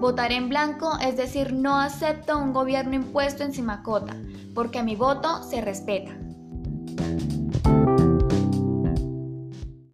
Votar en blanco es decir, no acepto un gobierno impuesto encima cota, porque mi voto se respeta.